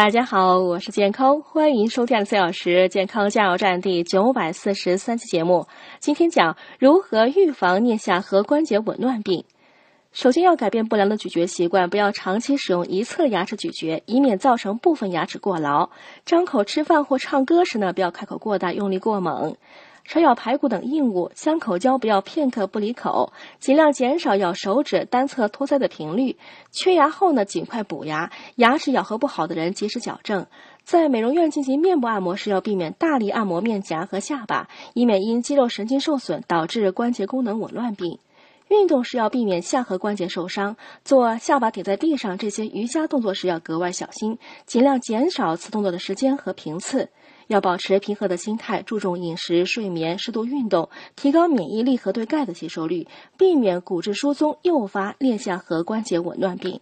大家好，我是健康，欢迎收听四小时健康加油站第九百四十三期节目。今天讲如何预防颞下颌关节紊乱病。首先要改变不良的咀嚼习惯，不要长期使用一侧牙齿咀嚼，以免造成部分牙齿过劳。张口吃饭或唱歌时呢，不要开口过大，用力过猛。少咬排骨等硬物，香口胶不要片刻不离口，尽量减少咬手指单侧托腮的频率。缺牙后呢，尽快补牙。牙齿咬合不好的人及时矫正。在美容院进行面部按摩时，要避免大力按摩面颊和下巴，以免因肌肉神经受损导致关节功能紊乱病。运动时要避免下颌关节受伤，做下巴顶在地上这些瑜伽动作时要格外小心，尽量减少此动作的时间和频次。要保持平和的心态，注重饮食、睡眠、适度运动，提高免疫力和对钙的吸收率，避免骨质疏松诱发颞下颌关节紊乱病。